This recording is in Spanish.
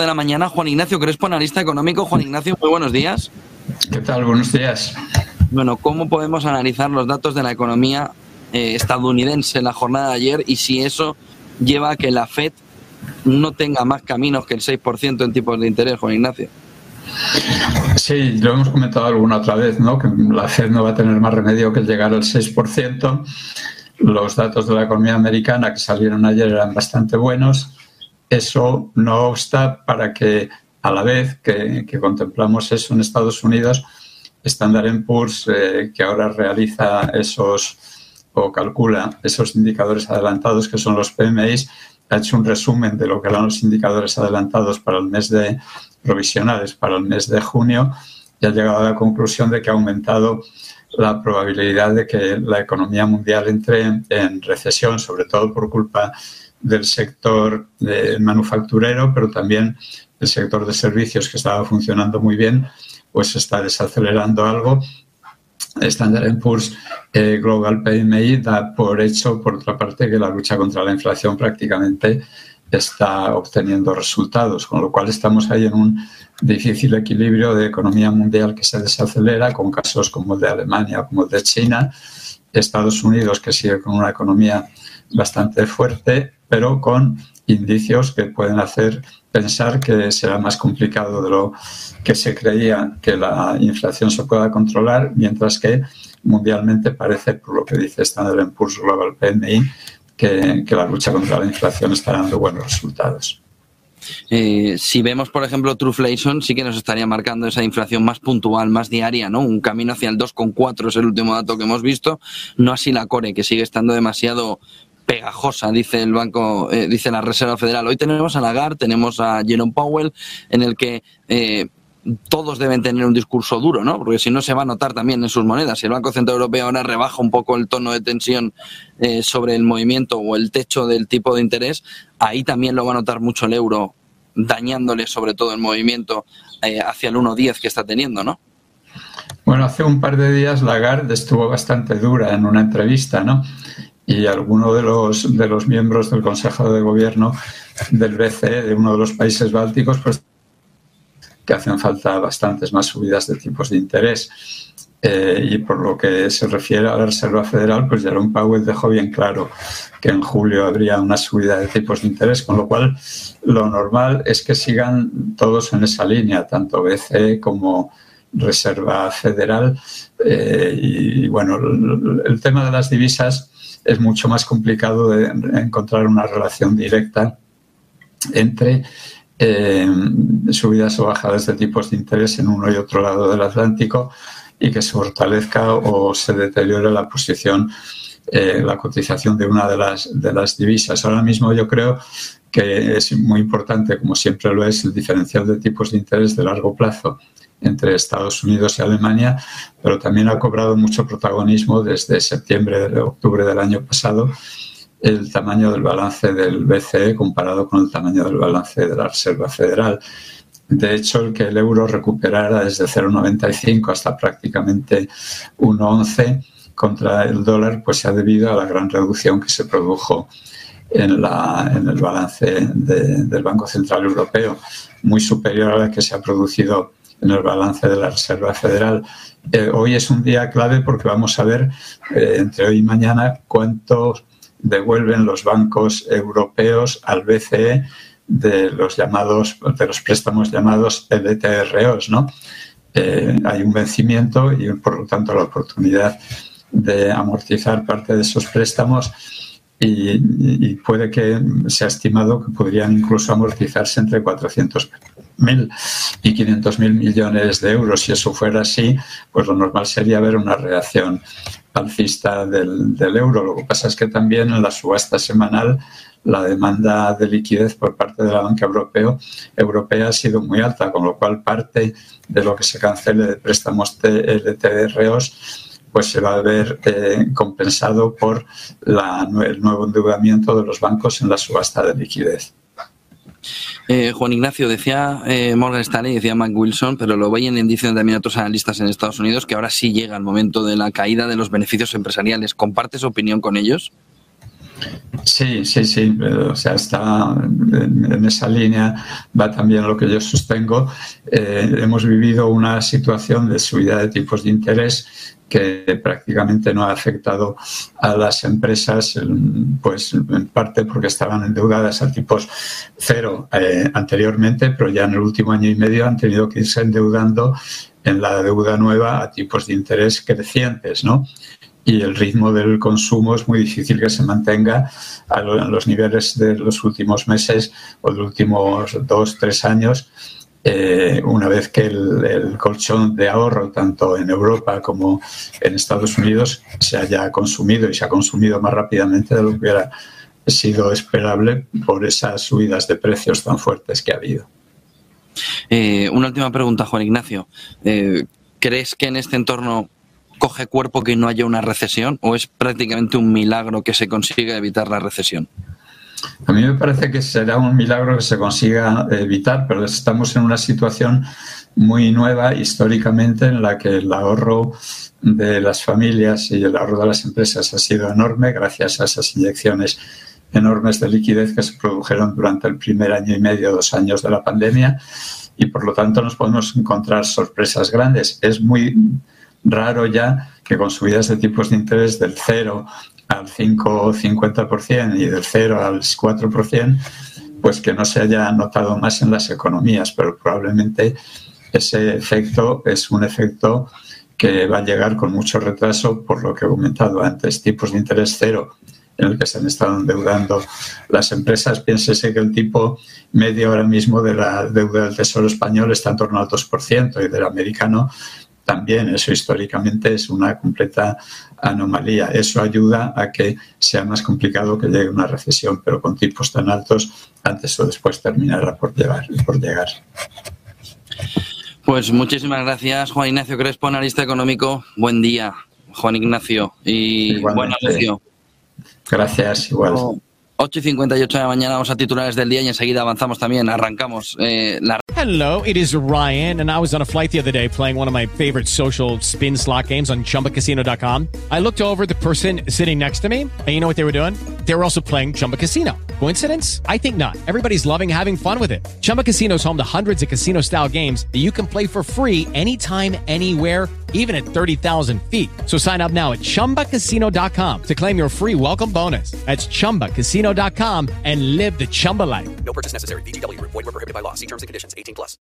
De la mañana, Juan Ignacio Crespo, analista económico. Juan Ignacio, muy buenos días. ¿Qué tal? Buenos días. Bueno, ¿cómo podemos analizar los datos de la economía eh, estadounidense en la jornada de ayer y si eso lleva a que la Fed no tenga más caminos que el 6% en tipos de interés, Juan Ignacio? Sí, lo hemos comentado alguna otra vez, ¿no? Que la Fed no va a tener más remedio que llegar al 6%. Los datos de la economía americana que salieron ayer eran bastante buenos. Eso no obsta para que a la vez que, contemplamos eso en Estados Unidos, Standard Poor's, eh, que ahora realiza esos o calcula esos indicadores adelantados que son los PMIs, ha hecho un resumen de lo que eran los indicadores adelantados para el mes de provisionales para el mes de junio y ha llegado a la conclusión de que ha aumentado la probabilidad de que la economía mundial entre en recesión, sobre todo por culpa del sector manufacturero, pero también el sector de servicios que estaba funcionando muy bien, pues está desacelerando algo. Standard Poor's eh, Global PMI da por hecho, por otra parte, que la lucha contra la inflación prácticamente está obteniendo resultados, con lo cual estamos ahí en un difícil equilibrio de economía mundial que se desacelera, con casos como el de Alemania, como el de China, Estados Unidos que sigue con una economía bastante fuerte, pero con indicios que pueden hacer pensar que será más complicado de lo que se creía que la inflación se pueda controlar, mientras que mundialmente parece, por lo que dice Standard Poor's Global PMI, que, la lucha contra la inflación está dando buenos resultados. Eh, si vemos, por ejemplo, Truflation, sí que nos estaría marcando esa inflación más puntual, más diaria, ¿no? Un camino hacia el 2,4 es el último dato que hemos visto, no así la Core, que sigue estando demasiado pegajosa, dice el Banco, eh, dice la Reserva Federal. Hoy tenemos a Lagarde, tenemos a Jerome Powell, en el que eh, todos deben tener un discurso duro, ¿no? Porque si no se va a notar también en sus monedas. Si el Banco Central Europeo ahora rebaja un poco el tono de tensión eh, sobre el movimiento o el techo del tipo de interés, ahí también lo va a notar mucho el euro, dañándole sobre todo el movimiento hacia el 1.10 que está teniendo, ¿no? Bueno, hace un par de días Lagarde estuvo bastante dura en una entrevista, ¿no? Y alguno de los, de los miembros del Consejo de Gobierno del BCE, de uno de los países bálticos, pues que hacen falta bastantes más subidas de tipos de interés. Eh, y por lo que se refiere a la Reserva Federal, pues Jerome Powell dejó bien claro que en julio habría una subida de tipos de interés, con lo cual lo normal es que sigan todos en esa línea, tanto BCE como Reserva Federal. Eh, y bueno, el, tema de las divisas es mucho más complicado de encontrar una relación directa entre eh, subidas o bajadas de tipos de interés en uno y otro lado del Atlántico y que se fortalezca o se deteriore la posición, eh, la cotización de una de las, de las divisas. Ahora mismo yo creo que es muy importante, como siempre lo es, el diferencial de tipos de interés de largo plazo entre Estados Unidos y Alemania, pero también ha cobrado mucho protagonismo desde septiembre, octubre del año pasado el tamaño del balance del BCE comparado con el tamaño del balance de la Reserva Federal. De hecho, el que el euro recuperara desde 0,95 hasta prácticamente 1,11 contra el dólar, pues se ha debido a la gran reducción que se produjo en, el balance del Banco Central Europeo, muy superior a la que se ha producido en el balance de la Reserva Federal. Eh, hoy es un día clave porque vamos a ver eh, entre hoy y mañana cuántos devuelven los bancos europeos al BCE de los llamados, de los préstamos llamados LTROs, ¿no? Eh, hay un vencimiento y por lo tanto la oportunidad de amortizar parte de esos préstamos y, puede que se ha estimado que podrían incluso amortizarse entre 400.000 y 500.000 millones de euros. Si eso fuera así, pues lo normal sería ver una reacción alcista del, del euro. Lo que pasa es que también en la subasta semanal la demanda de liquidez por parte de la banca europeo, europea ha sido muy alta, con lo cual parte de lo que se cancele de préstamos LTROs pues se va a ver eh, compensado por la, el nuevo endeudamiento de los bancos en la subasta de liquidez. Eh, Juan Ignacio, decía eh, Morgan Stanley, decía Mac Wilson, pero lo veían dicen también otros analistas en Estados Unidos, que ahora sí llega el momento de la caída de los beneficios empresariales. ¿Compartes opinión con ellos? Sí, sí, sí, o sea, está en, esa línea, va también lo que yo sostengo. Eh, hemos vivido una situación de subida de tipos de interés que prácticamente no ha afectado a las empresas, pues en parte porque estaban endeudadas a tipos cero eh, anteriormente, pero ya en el último año y medio han tenido que irse endeudando en la deuda nueva a tipos de interés crecientes, ¿no? y el ritmo del consumo es muy difícil que se mantenga a los niveles de los últimos meses o de los últimos dos, tres años. Eh, una vez que el, colchón de ahorro, tanto en Europa como en Estados Unidos, se haya consumido y se ha consumido más rápidamente de lo que hubiera sido esperable por esas subidas de precios tan fuertes que ha habido. Eh, una última pregunta, Juan Ignacio. Eh, ¿Crees que en este entorno coge cuerpo que no haya una recesión o es prácticamente un milagro que se consiga evitar la recesión? A mí me parece que será un milagro que se consiga evitar, pero estamos en una situación muy nueva históricamente en la que el ahorro de las familias y el ahorro de las empresas ha sido enorme gracias a esas inyecciones enormes de liquidez que se produjeron durante el primer año y medio, dos años de la pandemia y por lo tanto nos podemos encontrar sorpresas grandes. Es muy raro ya que con subidas de tipos de interés del 0 al 5 o 50% y del 0 al 4%, pues que no se haya notado más en las economías, pero probablemente ese efecto es un efecto que va a llegar con mucho retraso por lo que he comentado antes, tipos de interés cero en el que se han estado endeudando las empresas. Piénsese que el tipo medio ahora mismo de la deuda del Tesoro español está en torno al 2% y del americano también eso históricamente es una completa anomalía. Eso ayuda a que sea más complicado que llegue una recesión, pero con tipos tan altos, antes o después terminará por, llegar, por llegar. Pues muchísimas gracias, Juan Ignacio Crespo, analista económico. Buen día, Juan Ignacio, y buen negocio. Gracias, igual. 8 y 58 de la mañana vamos a titulares del día y enseguida avanzamos también, arrancamos eh, la... Hello, it is Ryan and I was on a flight the other day playing one of my favorite social spin slot games on chumbacasino.com. I looked over the person sitting next to me and you know what they were doing? They were also playing Chumba Casino. Coincidence? I think not. Everybody's loving having fun with it. Chumba Casino is home to hundreds of casino style games that you can play for free anytime, anywhere, even at 30,000 feet. So sign up now at chumbacasino.com to claim your free welcome bonus. That's chumbacasino.com and live the Chumba life. No purchase necessary. DTW, void, prohibited by law. See terms and conditions 18 plus.